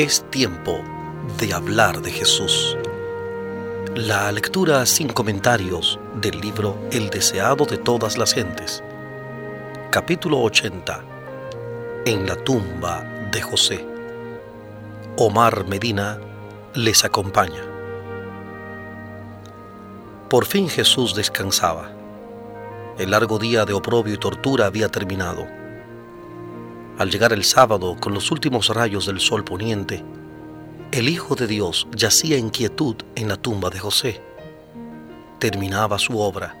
Es tiempo de hablar de Jesús. La lectura sin comentarios del libro El deseado de todas las gentes. Capítulo 80. En la tumba de José. Omar Medina les acompaña. Por fin Jesús descansaba. El largo día de oprobio y tortura había terminado al llegar el sábado con los últimos rayos del sol poniente, el Hijo de Dios yacía en quietud en la tumba de José. Terminaba su obra.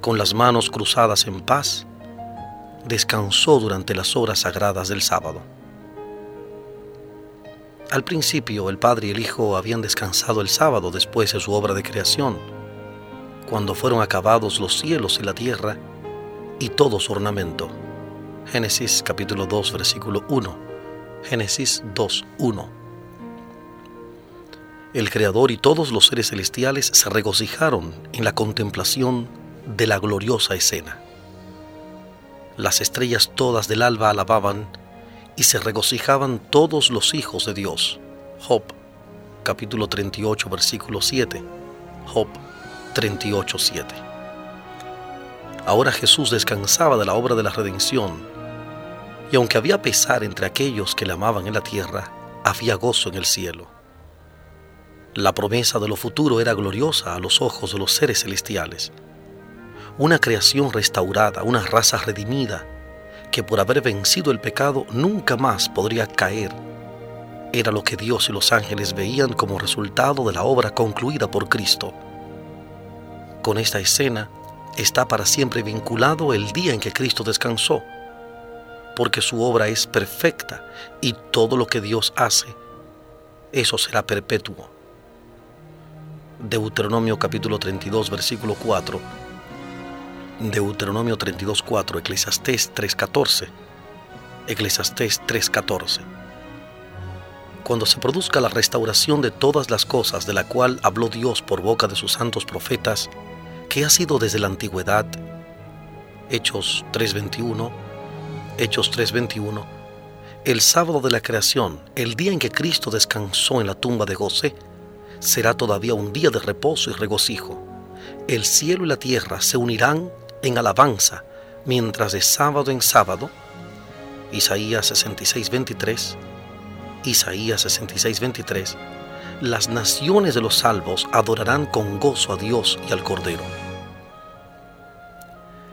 Con las manos cruzadas en paz, descansó durante las horas sagradas del sábado. Al principio el Padre y el Hijo habían descansado el sábado después de su obra de creación, cuando fueron acabados los cielos y la tierra y todo su ornamento. Génesis capítulo 2 versículo 1. Génesis 2, 1. El Creador y todos los seres celestiales se regocijaron en la contemplación de la gloriosa escena. Las estrellas todas del alba alababan y se regocijaban todos los hijos de Dios. Job capítulo 38 versículo 7. Job 38, 7. Ahora Jesús descansaba de la obra de la redención y aunque había pesar entre aquellos que le amaban en la tierra, había gozo en el cielo. La promesa de lo futuro era gloriosa a los ojos de los seres celestiales. Una creación restaurada, una raza redimida, que por haber vencido el pecado nunca más podría caer, era lo que Dios y los ángeles veían como resultado de la obra concluida por Cristo. Con esta escena está para siempre vinculado el día en que Cristo descansó porque su obra es perfecta y todo lo que Dios hace, eso será perpetuo. Deuteronomio capítulo 32, versículo 4. Deuteronomio 32, 4. Eclesiastés 3, 14. Eclesiastés 3, 14. Cuando se produzca la restauración de todas las cosas de la cual habló Dios por boca de sus santos profetas, que ha sido desde la antigüedad, Hechos 3:21, Hechos 3:21, el sábado de la creación, el día en que Cristo descansó en la tumba de José, será todavía un día de reposo y regocijo. El cielo y la tierra se unirán en alabanza, mientras de sábado en sábado, Isaías 66:23, Isaías 66:23, las naciones de los salvos adorarán con gozo a Dios y al Cordero.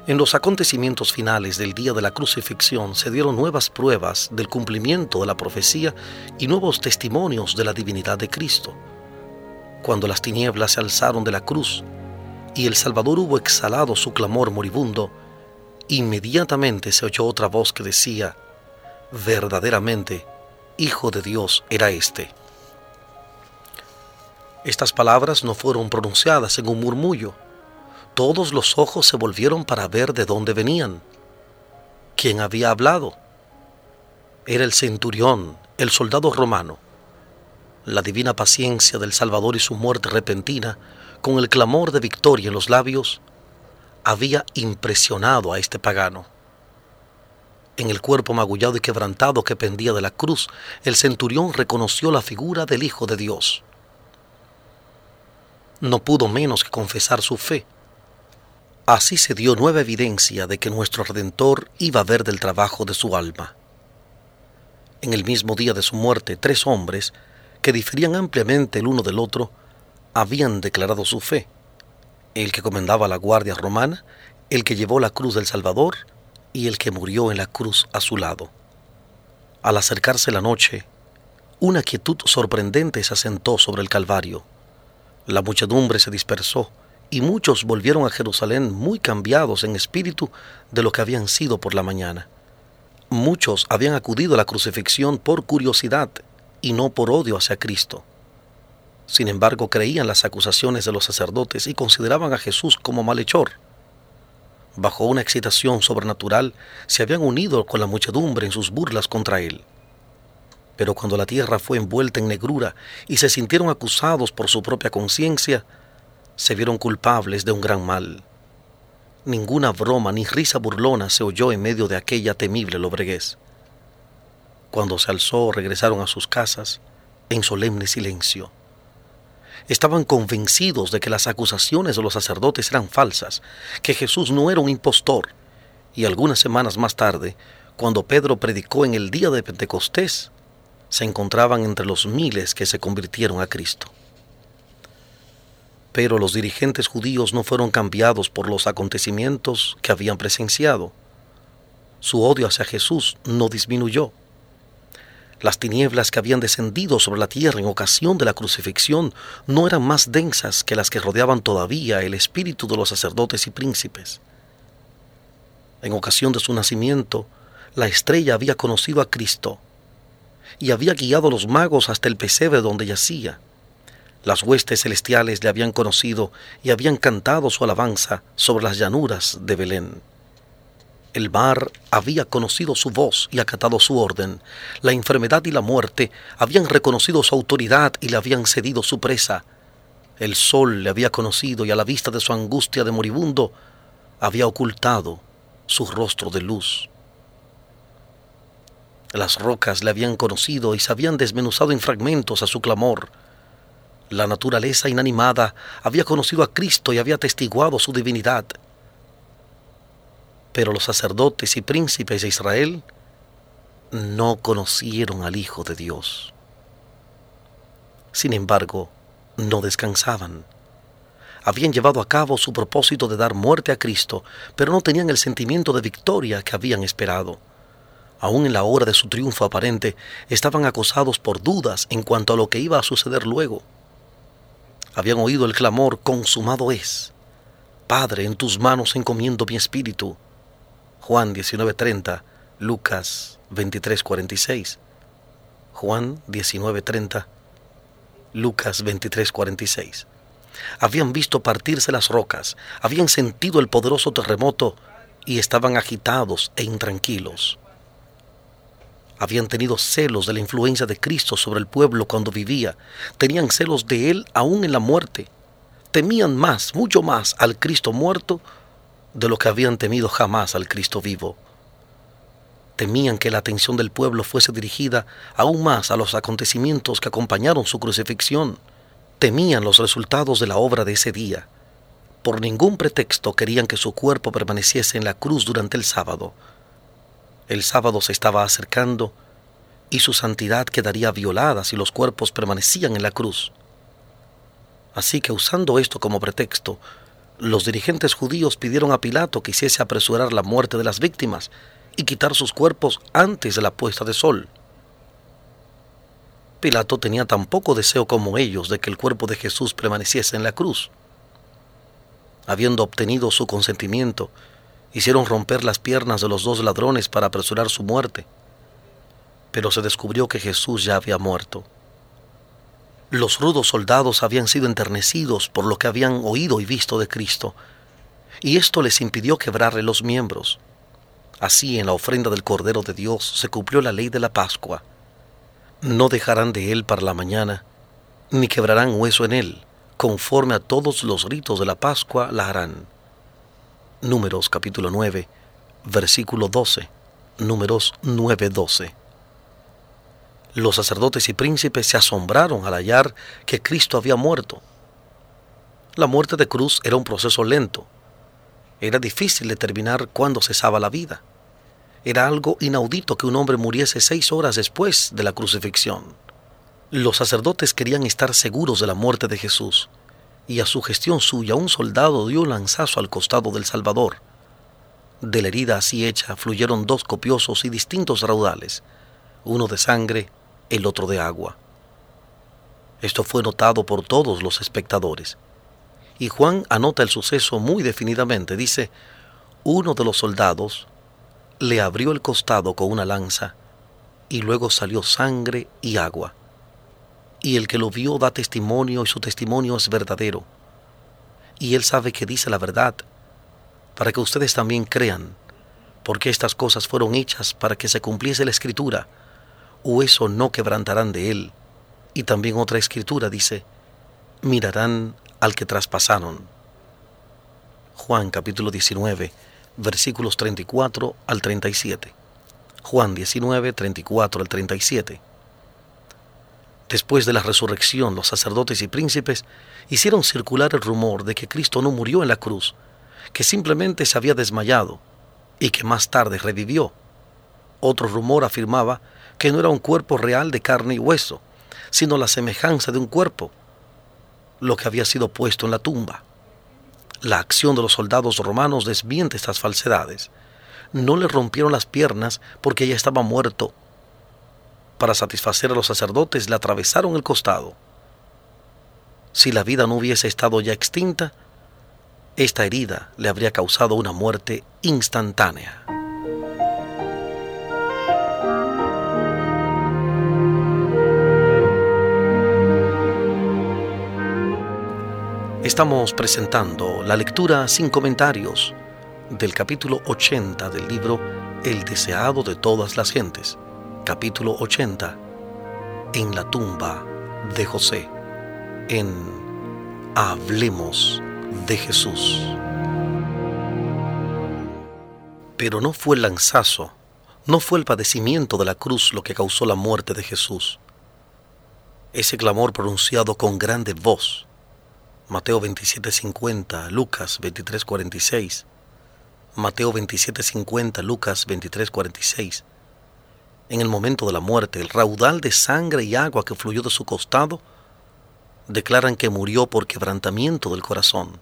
En los acontecimientos finales del día de la crucifixión se dieron nuevas pruebas del cumplimiento de la profecía y nuevos testimonios de la divinidad de Cristo. Cuando las tinieblas se alzaron de la cruz y el Salvador hubo exhalado su clamor moribundo, inmediatamente se oyó otra voz que decía, verdaderamente, Hijo de Dios era éste. Estas palabras no fueron pronunciadas en un murmullo, todos los ojos se volvieron para ver de dónde venían. ¿Quién había hablado? Era el centurión, el soldado romano. La divina paciencia del Salvador y su muerte repentina, con el clamor de victoria en los labios, había impresionado a este pagano. En el cuerpo magullado y quebrantado que pendía de la cruz, el centurión reconoció la figura del Hijo de Dios. No pudo menos que confesar su fe Así se dio nueva evidencia de que nuestro Redentor iba a ver del trabajo de su alma. En el mismo día de su muerte, tres hombres, que diferían ampliamente el uno del otro, habían declarado su fe. El que comandaba la guardia romana, el que llevó la cruz del Salvador y el que murió en la cruz a su lado. Al acercarse la noche, una quietud sorprendente se asentó sobre el Calvario. La muchedumbre se dispersó y muchos volvieron a Jerusalén muy cambiados en espíritu de lo que habían sido por la mañana. Muchos habían acudido a la crucifixión por curiosidad y no por odio hacia Cristo. Sin embargo, creían las acusaciones de los sacerdotes y consideraban a Jesús como malhechor. Bajo una excitación sobrenatural, se habían unido con la muchedumbre en sus burlas contra él. Pero cuando la tierra fue envuelta en negrura y se sintieron acusados por su propia conciencia, se vieron culpables de un gran mal. Ninguna broma ni risa burlona se oyó en medio de aquella temible lobreguez. Cuando se alzó, regresaron a sus casas en solemne silencio. Estaban convencidos de que las acusaciones de los sacerdotes eran falsas, que Jesús no era un impostor. Y algunas semanas más tarde, cuando Pedro predicó en el día de Pentecostés, se encontraban entre los miles que se convirtieron a Cristo. Pero los dirigentes judíos no fueron cambiados por los acontecimientos que habían presenciado. Su odio hacia Jesús no disminuyó. Las tinieblas que habían descendido sobre la tierra en ocasión de la crucifixión no eran más densas que las que rodeaban todavía el espíritu de los sacerdotes y príncipes. En ocasión de su nacimiento, la estrella había conocido a Cristo y había guiado a los magos hasta el pesebre donde yacía. Las huestes celestiales le habían conocido y habían cantado su alabanza sobre las llanuras de Belén. El mar había conocido su voz y acatado su orden. La enfermedad y la muerte habían reconocido su autoridad y le habían cedido su presa. El sol le había conocido y a la vista de su angustia de moribundo había ocultado su rostro de luz. Las rocas le habían conocido y se habían desmenuzado en fragmentos a su clamor. La naturaleza inanimada había conocido a Cristo y había testiguado su divinidad. Pero los sacerdotes y príncipes de Israel no conocieron al Hijo de Dios. Sin embargo, no descansaban. Habían llevado a cabo su propósito de dar muerte a Cristo, pero no tenían el sentimiento de victoria que habían esperado. Aún en la hora de su triunfo aparente, estaban acosados por dudas en cuanto a lo que iba a suceder luego. Habían oído el clamor, consumado es. Padre, en tus manos encomiendo mi espíritu. Juan 19:30, Lucas 23:46. Juan 19:30, Lucas 23:46. Habían visto partirse las rocas, habían sentido el poderoso terremoto y estaban agitados e intranquilos. Habían tenido celos de la influencia de Cristo sobre el pueblo cuando vivía, tenían celos de Él aún en la muerte, temían más, mucho más al Cristo muerto de lo que habían temido jamás al Cristo vivo. Temían que la atención del pueblo fuese dirigida aún más a los acontecimientos que acompañaron su crucifixión. Temían los resultados de la obra de ese día. Por ningún pretexto querían que su cuerpo permaneciese en la cruz durante el sábado. El sábado se estaba acercando y su santidad quedaría violada si los cuerpos permanecían en la cruz. Así que usando esto como pretexto, los dirigentes judíos pidieron a Pilato que hiciese apresurar la muerte de las víctimas y quitar sus cuerpos antes de la puesta de sol. Pilato tenía tan poco deseo como ellos de que el cuerpo de Jesús permaneciese en la cruz. Habiendo obtenido su consentimiento, hicieron romper las piernas de los dos ladrones para apresurar su muerte, pero se descubrió que Jesús ya había muerto. Los rudos soldados habían sido enternecidos por lo que habían oído y visto de Cristo, y esto les impidió quebrarle los miembros. Así en la ofrenda del Cordero de Dios se cumplió la ley de la Pascua. No dejarán de él para la mañana, ni quebrarán hueso en él, conforme a todos los ritos de la Pascua la harán. Números capítulo 9, versículo 12. Números 9, 12. Los sacerdotes y príncipes se asombraron al hallar que Cristo había muerto. La muerte de cruz era un proceso lento. Era difícil determinar cuándo cesaba la vida. Era algo inaudito que un hombre muriese seis horas después de la crucifixión. Los sacerdotes querían estar seguros de la muerte de Jesús, y a su gestión suya un soldado dio un lanzazo al costado del Salvador. De la herida así hecha fluyeron dos copiosos y distintos raudales, uno de sangre el otro de agua. Esto fue notado por todos los espectadores. Y Juan anota el suceso muy definidamente. Dice, uno de los soldados le abrió el costado con una lanza y luego salió sangre y agua. Y el que lo vio da testimonio y su testimonio es verdadero. Y él sabe que dice la verdad, para que ustedes también crean, porque estas cosas fueron hechas para que se cumpliese la escritura hueso no quebrantarán de él. Y también otra escritura dice, mirarán al que traspasaron. Juan capítulo 19, versículos 34 al 37. Juan 19, 34 al 37. Después de la resurrección, los sacerdotes y príncipes hicieron circular el rumor de que Cristo no murió en la cruz, que simplemente se había desmayado y que más tarde revivió. Otro rumor afirmaba que no era un cuerpo real de carne y hueso, sino la semejanza de un cuerpo, lo que había sido puesto en la tumba. La acción de los soldados romanos desmiente estas falsedades no le rompieron las piernas porque ya estaba muerto. Para satisfacer a los sacerdotes le atravesaron el costado. Si la vida no hubiese estado ya extinta, esta herida le habría causado una muerte instantánea. Estamos presentando la lectura sin comentarios del capítulo 80 del libro El deseado de todas las gentes, capítulo 80, en la tumba de José, en Hablemos de Jesús. Pero no fue el lanzazo, no fue el padecimiento de la cruz lo que causó la muerte de Jesús. Ese clamor pronunciado con grande voz, Mateo 27:50, Lucas 23:46, Mateo 27:50, Lucas 23:46. En el momento de la muerte, el raudal de sangre y agua que fluyó de su costado declaran que murió por quebrantamiento del corazón.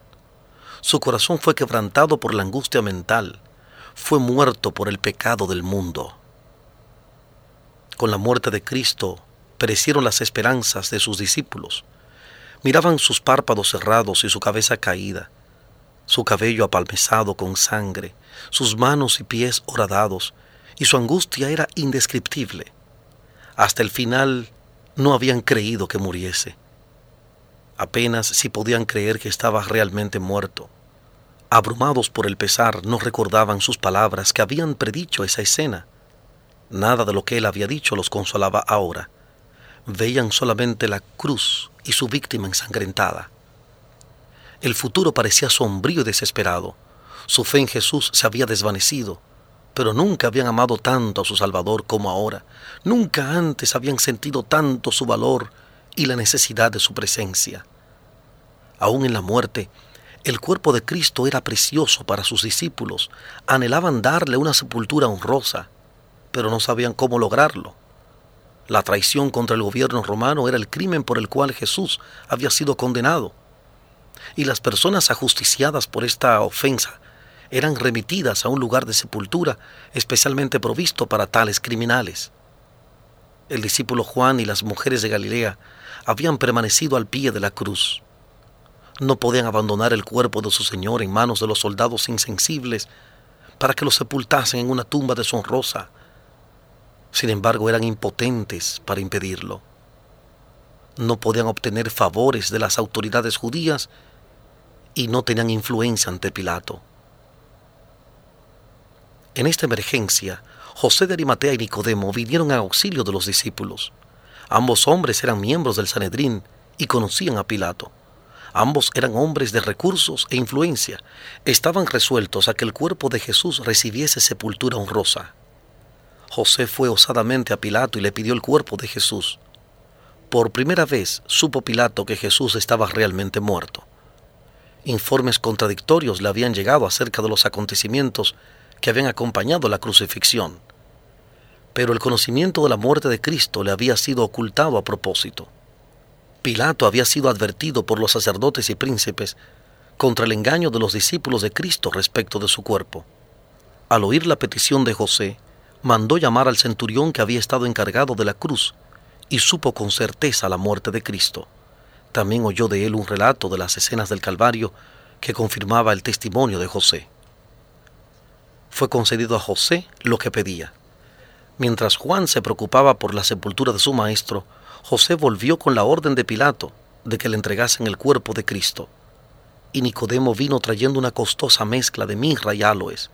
Su corazón fue quebrantado por la angustia mental, fue muerto por el pecado del mundo. Con la muerte de Cristo perecieron las esperanzas de sus discípulos. Miraban sus párpados cerrados y su cabeza caída su cabello apalmezado con sangre, sus manos y pies horadados, y su angustia era indescriptible. Hasta el final no habían creído que muriese. Apenas si podían creer que estaba realmente muerto. Abrumados por el pesar, no recordaban sus palabras que habían predicho esa escena. Nada de lo que él había dicho los consolaba ahora. Veían solamente la cruz y su víctima ensangrentada. El futuro parecía sombrío y desesperado. Su fe en Jesús se había desvanecido, pero nunca habían amado tanto a su Salvador como ahora. Nunca antes habían sentido tanto su valor y la necesidad de su presencia. Aún en la muerte, el cuerpo de Cristo era precioso para sus discípulos. Anhelaban darle una sepultura honrosa, pero no sabían cómo lograrlo. La traición contra el gobierno romano era el crimen por el cual Jesús había sido condenado y las personas ajusticiadas por esta ofensa eran remitidas a un lugar de sepultura especialmente provisto para tales criminales. El discípulo Juan y las mujeres de Galilea habían permanecido al pie de la cruz. No podían abandonar el cuerpo de su Señor en manos de los soldados insensibles para que lo sepultasen en una tumba deshonrosa. Sin embargo, eran impotentes para impedirlo. No podían obtener favores de las autoridades judías y no tenían influencia ante Pilato. En esta emergencia, José de Arimatea y Nicodemo vinieron a auxilio de los discípulos. Ambos hombres eran miembros del Sanedrín y conocían a Pilato. Ambos eran hombres de recursos e influencia. Estaban resueltos a que el cuerpo de Jesús recibiese sepultura honrosa. José fue osadamente a Pilato y le pidió el cuerpo de Jesús. Por primera vez supo Pilato que Jesús estaba realmente muerto. Informes contradictorios le habían llegado acerca de los acontecimientos que habían acompañado la crucifixión. Pero el conocimiento de la muerte de Cristo le había sido ocultado a propósito. Pilato había sido advertido por los sacerdotes y príncipes contra el engaño de los discípulos de Cristo respecto de su cuerpo. Al oír la petición de José, mandó llamar al centurión que había estado encargado de la cruz y supo con certeza la muerte de Cristo. También oyó de él un relato de las escenas del Calvario que confirmaba el testimonio de José. Fue concedido a José lo que pedía. Mientras Juan se preocupaba por la sepultura de su maestro, José volvió con la orden de Pilato de que le entregasen el cuerpo de Cristo. Y Nicodemo vino trayendo una costosa mezcla de mirra y aloes,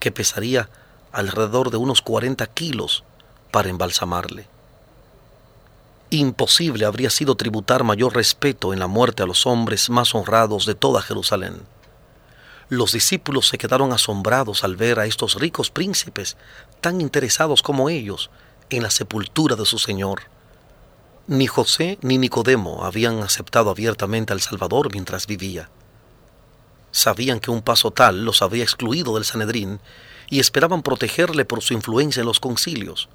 que pesaría alrededor de unos 40 kilos para embalsamarle. Imposible habría sido tributar mayor respeto en la muerte a los hombres más honrados de toda Jerusalén. Los discípulos se quedaron asombrados al ver a estos ricos príncipes, tan interesados como ellos, en la sepultura de su Señor. Ni José ni Nicodemo habían aceptado abiertamente al Salvador mientras vivía. Sabían que un paso tal los había excluido del Sanedrín y esperaban protegerle por su influencia en los concilios.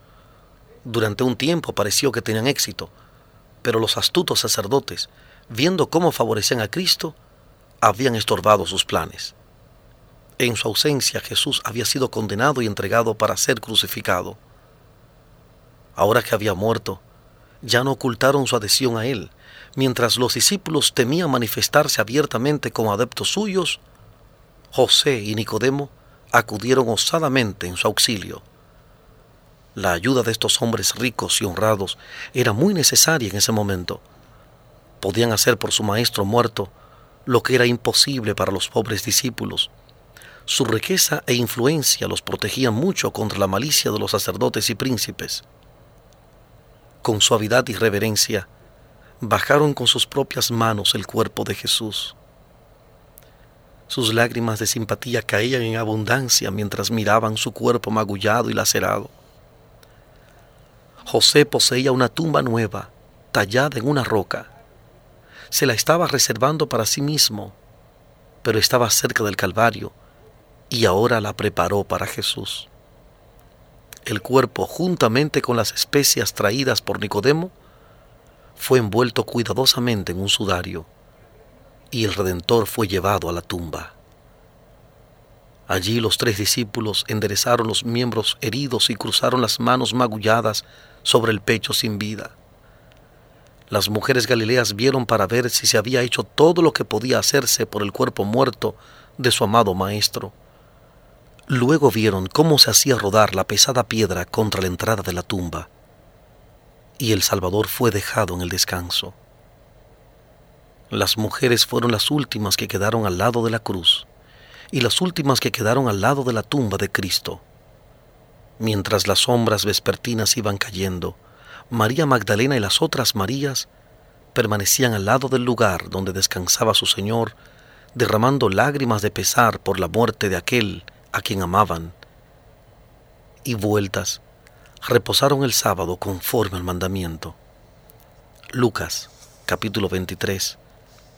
Durante un tiempo pareció que tenían éxito, pero los astutos sacerdotes, viendo cómo favorecían a Cristo, habían estorbado sus planes. En su ausencia Jesús había sido condenado y entregado para ser crucificado. Ahora que había muerto, ya no ocultaron su adhesión a él, mientras los discípulos temían manifestarse abiertamente como adeptos suyos, José y Nicodemo acudieron osadamente en su auxilio. La ayuda de estos hombres ricos y honrados era muy necesaria en ese momento. Podían hacer por su maestro muerto lo que era imposible para los pobres discípulos. Su riqueza e influencia los protegían mucho contra la malicia de los sacerdotes y príncipes. Con suavidad y reverencia, bajaron con sus propias manos el cuerpo de Jesús. Sus lágrimas de simpatía caían en abundancia mientras miraban su cuerpo magullado y lacerado. José poseía una tumba nueva, tallada en una roca. Se la estaba reservando para sí mismo, pero estaba cerca del Calvario y ahora la preparó para Jesús. El cuerpo, juntamente con las especias traídas por Nicodemo, fue envuelto cuidadosamente en un sudario y el Redentor fue llevado a la tumba. Allí los tres discípulos enderezaron los miembros heridos y cruzaron las manos magulladas sobre el pecho sin vida. Las mujeres galileas vieron para ver si se había hecho todo lo que podía hacerse por el cuerpo muerto de su amado Maestro. Luego vieron cómo se hacía rodar la pesada piedra contra la entrada de la tumba, y el Salvador fue dejado en el descanso. Las mujeres fueron las últimas que quedaron al lado de la cruz y las últimas que quedaron al lado de la tumba de Cristo. Mientras las sombras vespertinas iban cayendo, María Magdalena y las otras Marías permanecían al lado del lugar donde descansaba su Señor, derramando lágrimas de pesar por la muerte de aquel a quien amaban. Y vueltas, reposaron el sábado conforme al mandamiento. Lucas capítulo 23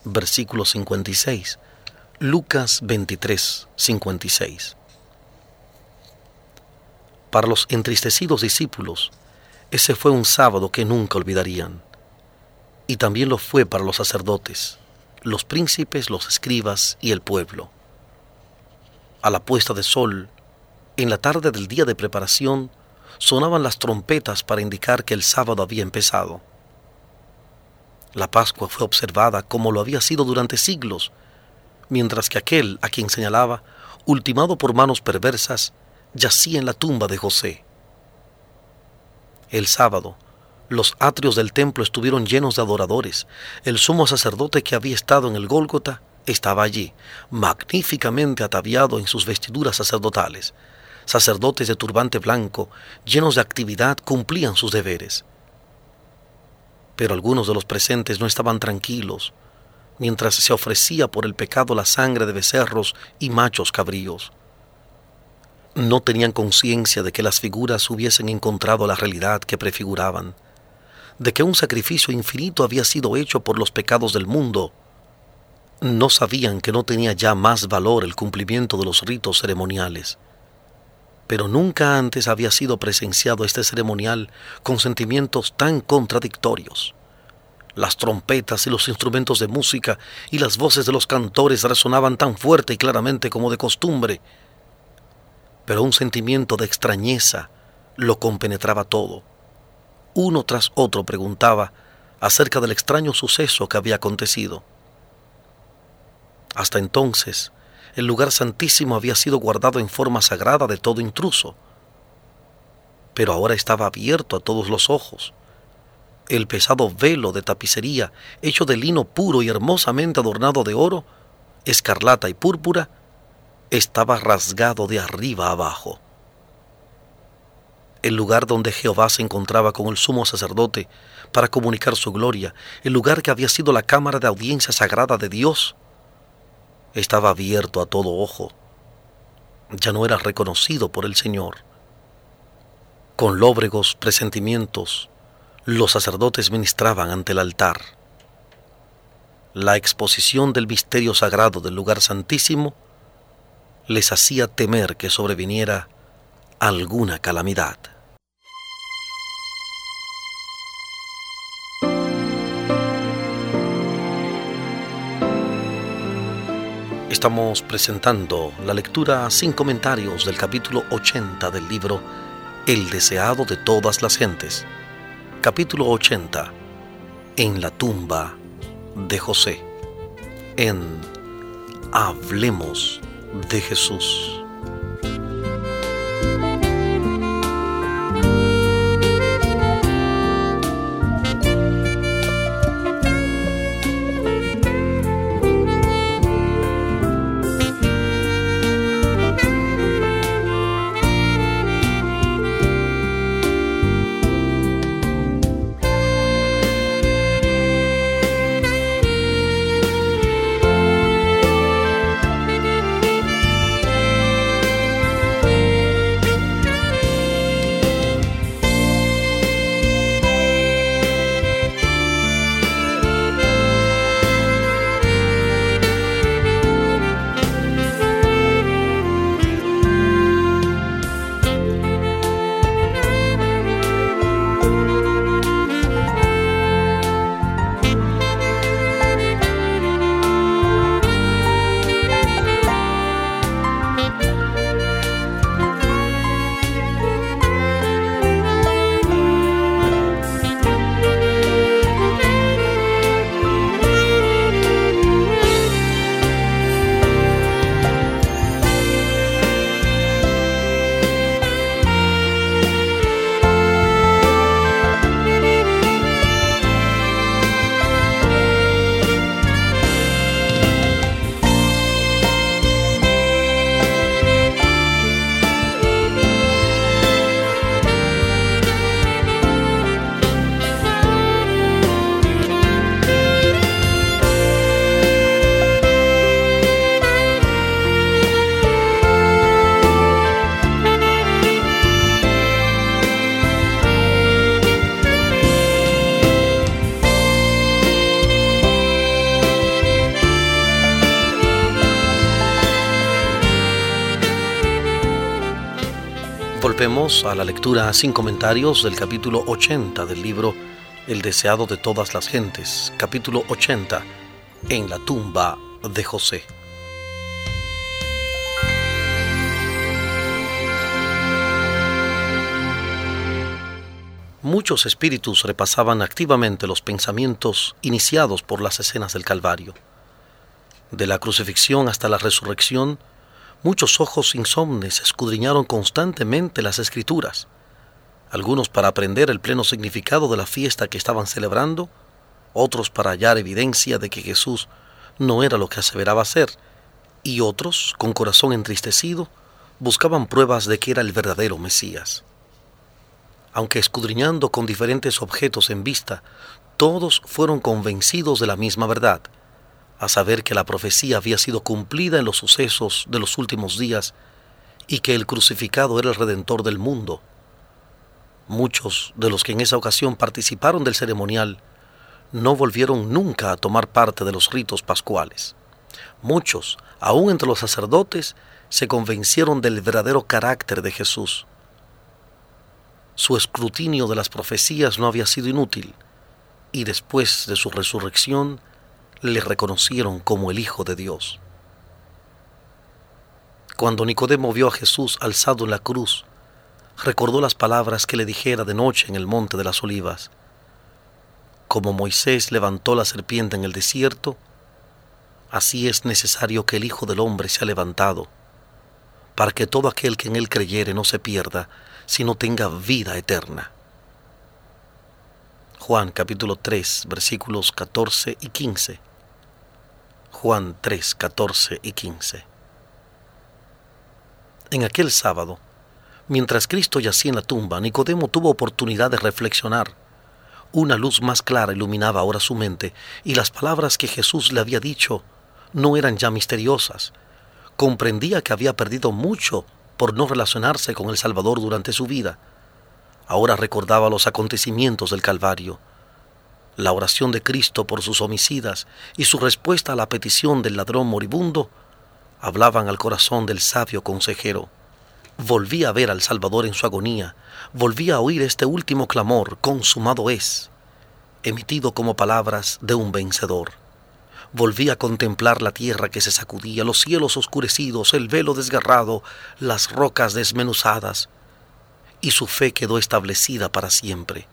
versículo 56. Lucas 23, 56. Para los entristecidos discípulos, ese fue un sábado que nunca olvidarían. Y también lo fue para los sacerdotes, los príncipes, los escribas y el pueblo. A la puesta de sol, en la tarde del día de preparación, sonaban las trompetas para indicar que el sábado había empezado. La Pascua fue observada como lo había sido durante siglos, mientras que aquel a quien señalaba, ultimado por manos perversas, yacía en la tumba de José. El sábado, los atrios del templo estuvieron llenos de adoradores. El sumo sacerdote que había estado en el Gólgota estaba allí, magníficamente ataviado en sus vestiduras sacerdotales. Sacerdotes de turbante blanco, llenos de actividad, cumplían sus deberes. Pero algunos de los presentes no estaban tranquilos, mientras se ofrecía por el pecado la sangre de becerros y machos cabríos. No tenían conciencia de que las figuras hubiesen encontrado la realidad que prefiguraban, de que un sacrificio infinito había sido hecho por los pecados del mundo. No sabían que no tenía ya más valor el cumplimiento de los ritos ceremoniales pero nunca antes había sido presenciado este ceremonial con sentimientos tan contradictorios. Las trompetas y los instrumentos de música y las voces de los cantores resonaban tan fuerte y claramente como de costumbre, pero un sentimiento de extrañeza lo compenetraba todo. Uno tras otro preguntaba acerca del extraño suceso que había acontecido. Hasta entonces, el lugar santísimo había sido guardado en forma sagrada de todo intruso, pero ahora estaba abierto a todos los ojos. El pesado velo de tapicería, hecho de lino puro y hermosamente adornado de oro, escarlata y púrpura, estaba rasgado de arriba abajo. El lugar donde Jehová se encontraba con el sumo sacerdote para comunicar su gloria, el lugar que había sido la cámara de audiencia sagrada de Dios, estaba abierto a todo ojo. Ya no era reconocido por el Señor. Con lóbregos presentimientos, los sacerdotes ministraban ante el altar. La exposición del misterio sagrado del lugar santísimo les hacía temer que sobreviniera alguna calamidad. Estamos presentando la lectura sin comentarios del capítulo 80 del libro El deseado de todas las gentes. Capítulo 80. En la tumba de José. En Hablemos de Jesús. Volvemos a la lectura sin comentarios del capítulo 80 del libro El deseado de todas las gentes, capítulo 80, en la tumba de José. Muchos espíritus repasaban activamente los pensamientos iniciados por las escenas del Calvario. De la crucifixión hasta la resurrección, Muchos ojos insomnes escudriñaron constantemente las escrituras, algunos para aprender el pleno significado de la fiesta que estaban celebrando, otros para hallar evidencia de que Jesús no era lo que aseveraba ser, y otros, con corazón entristecido, buscaban pruebas de que era el verdadero Mesías. Aunque escudriñando con diferentes objetos en vista, todos fueron convencidos de la misma verdad, a saber que la profecía había sido cumplida en los sucesos de los últimos días y que el crucificado era el redentor del mundo. Muchos de los que en esa ocasión participaron del ceremonial no volvieron nunca a tomar parte de los ritos pascuales. Muchos, aún entre los sacerdotes, se convencieron del verdadero carácter de Jesús. Su escrutinio de las profecías no había sido inútil, y después de su resurrección, le reconocieron como el Hijo de Dios. Cuando Nicodemo vio a Jesús alzado en la cruz, recordó las palabras que le dijera de noche en el monte de las olivas. Como Moisés levantó la serpiente en el desierto, así es necesario que el Hijo del Hombre sea levantado, para que todo aquel que en él creyere no se pierda, sino tenga vida eterna. Juan capítulo 3 versículos 14 y 15. Juan 3, 14 y 15. En aquel sábado, mientras Cristo yacía en la tumba, Nicodemo tuvo oportunidad de reflexionar. Una luz más clara iluminaba ahora su mente y las palabras que Jesús le había dicho no eran ya misteriosas. Comprendía que había perdido mucho por no relacionarse con el Salvador durante su vida. Ahora recordaba los acontecimientos del Calvario, la oración de Cristo por sus homicidas y su respuesta a la petición del ladrón moribundo hablaban al corazón del sabio consejero. Volvía a ver al Salvador en su agonía, volvía a oír este último clamor, consumado es, emitido como palabras de un vencedor. Volvía a contemplar la tierra que se sacudía, los cielos oscurecidos, el velo desgarrado, las rocas desmenuzadas, y su fe quedó establecida para siempre.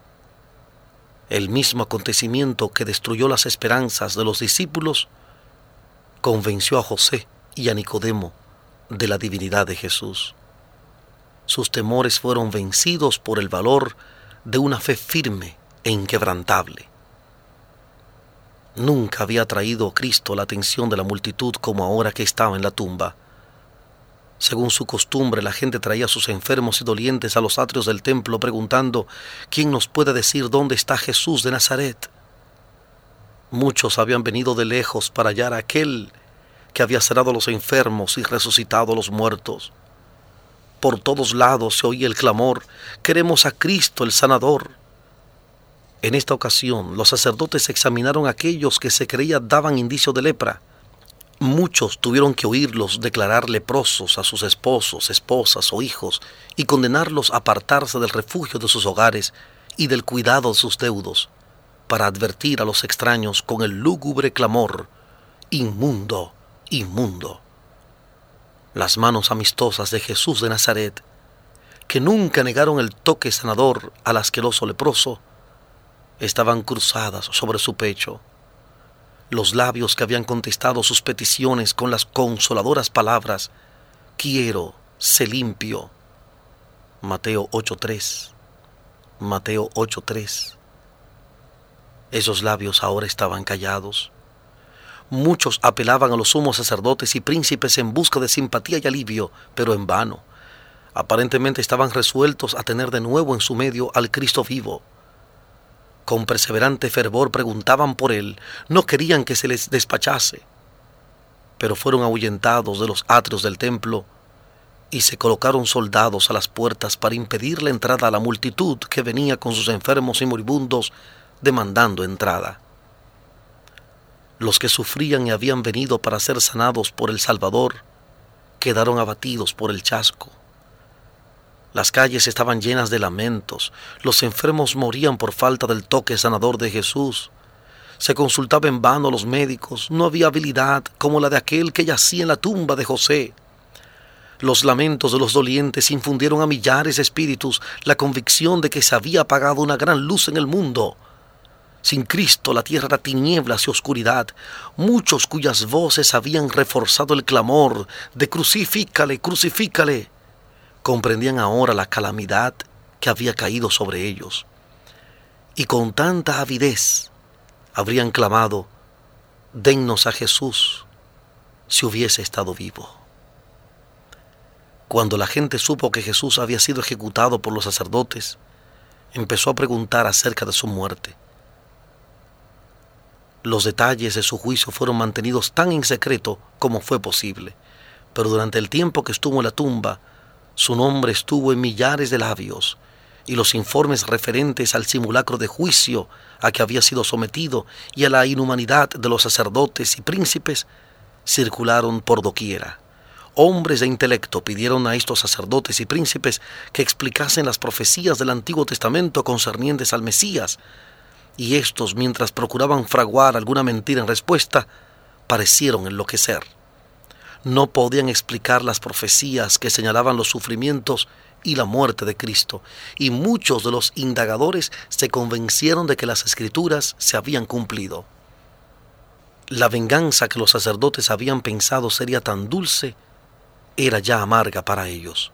El mismo acontecimiento que destruyó las esperanzas de los discípulos convenció a José y a Nicodemo de la divinidad de Jesús. Sus temores fueron vencidos por el valor de una fe firme e inquebrantable. Nunca había traído Cristo la atención de la multitud como ahora que estaba en la tumba. Según su costumbre, la gente traía a sus enfermos y dolientes a los atrios del templo preguntando, ¿quién nos puede decir dónde está Jesús de Nazaret? Muchos habían venido de lejos para hallar a aquel que había cerrado a los enfermos y resucitado a los muertos. Por todos lados se oía el clamor, queremos a Cristo el sanador. En esta ocasión los sacerdotes examinaron a aquellos que se creía daban indicio de lepra. Muchos tuvieron que oírlos declarar leprosos a sus esposos, esposas o hijos y condenarlos a apartarse del refugio de sus hogares y del cuidado de sus deudos, para advertir a los extraños con el lúgubre clamor, inmundo, inmundo. Las manos amistosas de Jesús de Nazaret, que nunca negaron el toque sanador al asqueroso leproso, estaban cruzadas sobre su pecho. Los labios que habían contestado sus peticiones con las consoladoras palabras, quiero, sé limpio. Mateo 8.3. Mateo 8.3. Esos labios ahora estaban callados Muchos apelaban a los sumos sacerdotes y príncipes en busca de simpatía y alivio, pero en vano. Aparentemente estaban resueltos a tener de nuevo en su medio al Cristo vivo. Con perseverante fervor preguntaban por él, no querían que se les despachase, pero fueron ahuyentados de los atrios del templo y se colocaron soldados a las puertas para impedir la entrada a la multitud que venía con sus enfermos y moribundos demandando entrada. Los que sufrían y habían venido para ser sanados por el Salvador quedaron abatidos por el chasco. Las calles estaban llenas de lamentos, los enfermos morían por falta del toque sanador de Jesús. Se consultaba en vano a los médicos, no había habilidad como la de aquel que yacía en la tumba de José. Los lamentos de los dolientes infundieron a millares de espíritus la convicción de que se había apagado una gran luz en el mundo, sin Cristo la tierra era tinieblas y oscuridad. Muchos cuyas voces habían reforzado el clamor de crucifícale, crucifícale, comprendían ahora la calamidad que había caído sobre ellos. Y con tanta avidez habrían clamado, dennos a Jesús si hubiese estado vivo. Cuando la gente supo que Jesús había sido ejecutado por los sacerdotes, empezó a preguntar acerca de su muerte. Los detalles de su juicio fueron mantenidos tan en secreto como fue posible, pero durante el tiempo que estuvo en la tumba, su nombre estuvo en millares de labios, y los informes referentes al simulacro de juicio a que había sido sometido y a la inhumanidad de los sacerdotes y príncipes circularon por doquiera. Hombres de intelecto pidieron a estos sacerdotes y príncipes que explicasen las profecías del Antiguo Testamento concernientes al Mesías, y estos, mientras procuraban fraguar alguna mentira en respuesta, parecieron enloquecer. No podían explicar las profecías que señalaban los sufrimientos y la muerte de Cristo, y muchos de los indagadores se convencieron de que las escrituras se habían cumplido. La venganza que los sacerdotes habían pensado sería tan dulce, era ya amarga para ellos.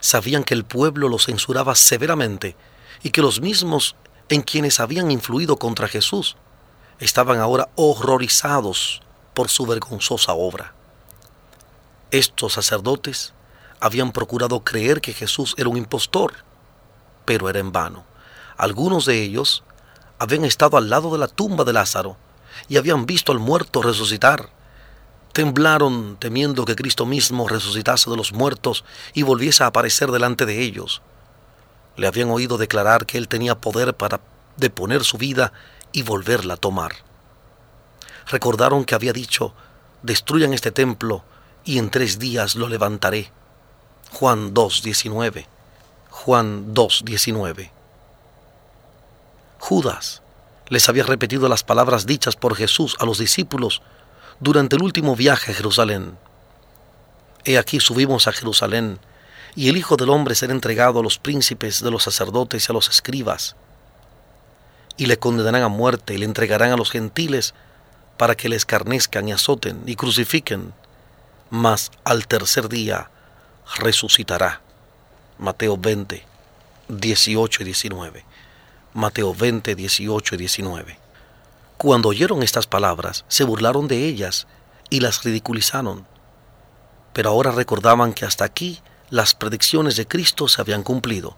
Sabían que el pueblo los censuraba severamente y que los mismos en quienes habían influido contra Jesús estaban ahora horrorizados por su vergonzosa obra. Estos sacerdotes habían procurado creer que Jesús era un impostor, pero era en vano. Algunos de ellos habían estado al lado de la tumba de Lázaro y habían visto al muerto resucitar. Temblaron temiendo que Cristo mismo resucitase de los muertos y volviese a aparecer delante de ellos. Le habían oído declarar que él tenía poder para deponer su vida y volverla a tomar. Recordaron que había dicho, destruyan este templo y en tres días lo levantaré. Juan 2.19. Juan 2.19. Judas les había repetido las palabras dichas por Jesús a los discípulos durante el último viaje a Jerusalén. He aquí subimos a Jerusalén, y el Hijo del Hombre será entregado a los príncipes de los sacerdotes y a los escribas, y le condenarán a muerte y le entregarán a los gentiles para que le escarnezcan y azoten y crucifiquen, mas al tercer día resucitará. Mateo 20, 18 y 19. Mateo 20, 18 y 19. Cuando oyeron estas palabras, se burlaron de ellas y las ridiculizaron. Pero ahora recordaban que hasta aquí las predicciones de Cristo se habían cumplido.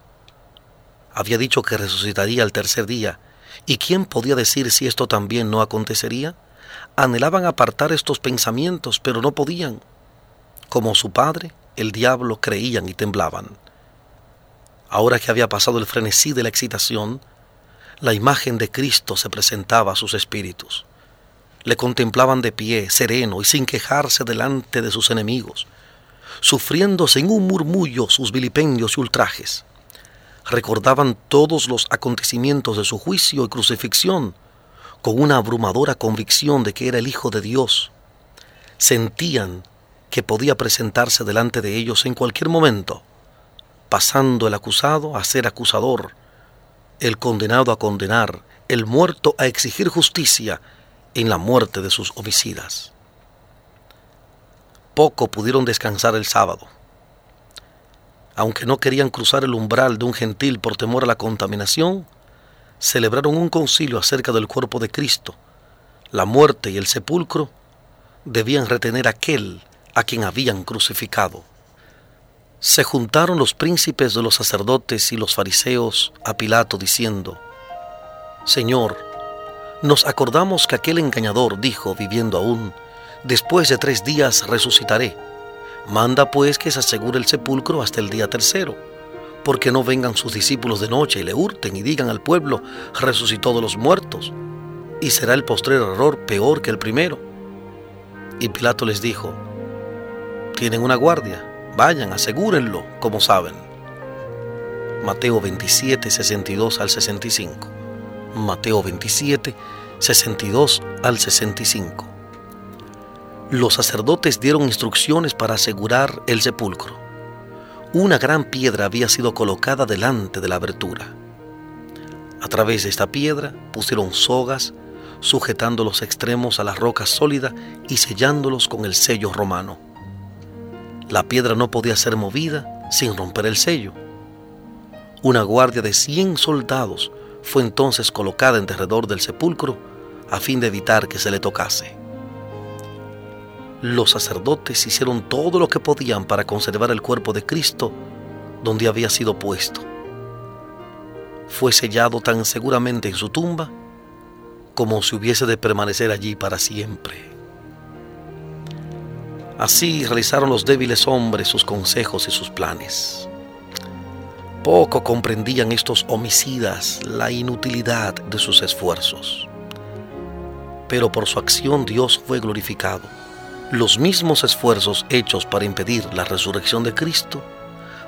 Había dicho que resucitaría al tercer día, ¿y quién podía decir si esto también no acontecería? Anhelaban apartar estos pensamientos, pero no podían. Como su padre, el diablo, creían y temblaban. Ahora que había pasado el frenesí de la excitación, la imagen de Cristo se presentaba a sus espíritus. Le contemplaban de pie, sereno y sin quejarse delante de sus enemigos, sufriendo sin un murmullo sus vilipendios y ultrajes. Recordaban todos los acontecimientos de su juicio y crucifixión con una abrumadora convicción de que era el Hijo de Dios. Sentían que podía presentarse delante de ellos en cualquier momento, pasando el acusado a ser acusador, el condenado a condenar, el muerto a exigir justicia en la muerte de sus homicidas. Poco pudieron descansar el sábado. Aunque no querían cruzar el umbral de un gentil por temor a la contaminación, celebraron un concilio acerca del cuerpo de Cristo. La muerte y el sepulcro debían retener aquel a quien habían crucificado se juntaron los príncipes de los sacerdotes y los fariseos a Pilato diciendo, Señor, nos acordamos que aquel engañador dijo, viviendo aún, después de tres días resucitaré. Manda pues que se asegure el sepulcro hasta el día tercero, porque no vengan sus discípulos de noche y le hurten y digan al pueblo, resucitó de los muertos, y será el postrero error peor que el primero. Y Pilato les dijo, tienen una guardia, Vayan, asegúrenlo, como saben. Mateo 27, 62 al 65. Mateo 27, 62 al 65. Los sacerdotes dieron instrucciones para asegurar el sepulcro. Una gran piedra había sido colocada delante de la abertura. A través de esta piedra pusieron sogas, sujetando los extremos a la roca sólida y sellándolos con el sello romano. La piedra no podía ser movida sin romper el sello. Una guardia de 100 soldados fue entonces colocada en derredor del sepulcro a fin de evitar que se le tocase. Los sacerdotes hicieron todo lo que podían para conservar el cuerpo de Cristo donde había sido puesto. Fue sellado tan seguramente en su tumba como si hubiese de permanecer allí para siempre. Así realizaron los débiles hombres sus consejos y sus planes. Poco comprendían estos homicidas la inutilidad de sus esfuerzos. Pero por su acción Dios fue glorificado. Los mismos esfuerzos hechos para impedir la resurrección de Cristo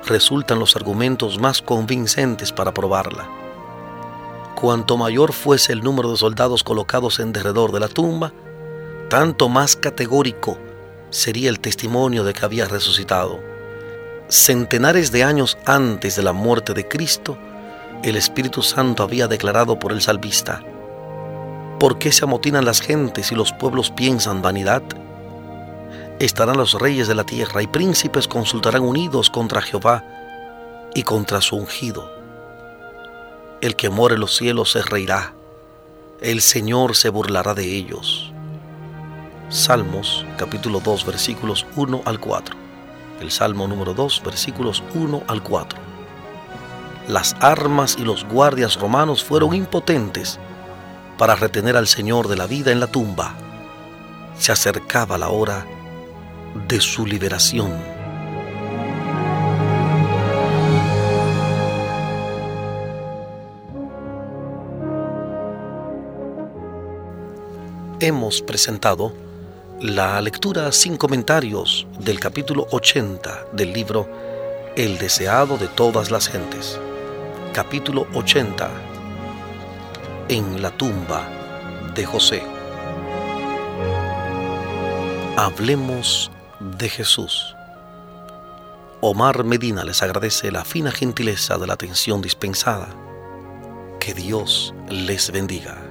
resultan los argumentos más convincentes para probarla. Cuanto mayor fuese el número de soldados colocados en derredor de la tumba, tanto más categórico sería el testimonio de que había resucitado. Centenares de años antes de la muerte de Cristo, el Espíritu Santo había declarado por el salvista, ¿por qué se amotinan las gentes y los pueblos piensan vanidad? Estarán los reyes de la tierra y príncipes consultarán unidos contra Jehová y contra su ungido. El que more en los cielos se reirá, el Señor se burlará de ellos. Salmos capítulo 2 versículos 1 al 4. El Salmo número 2 versículos 1 al 4. Las armas y los guardias romanos fueron impotentes para retener al Señor de la vida en la tumba. Se acercaba la hora de su liberación. Hemos presentado la lectura sin comentarios del capítulo 80 del libro El deseado de todas las gentes. Capítulo 80. En la tumba de José. Hablemos de Jesús. Omar Medina les agradece la fina gentileza de la atención dispensada. Que Dios les bendiga.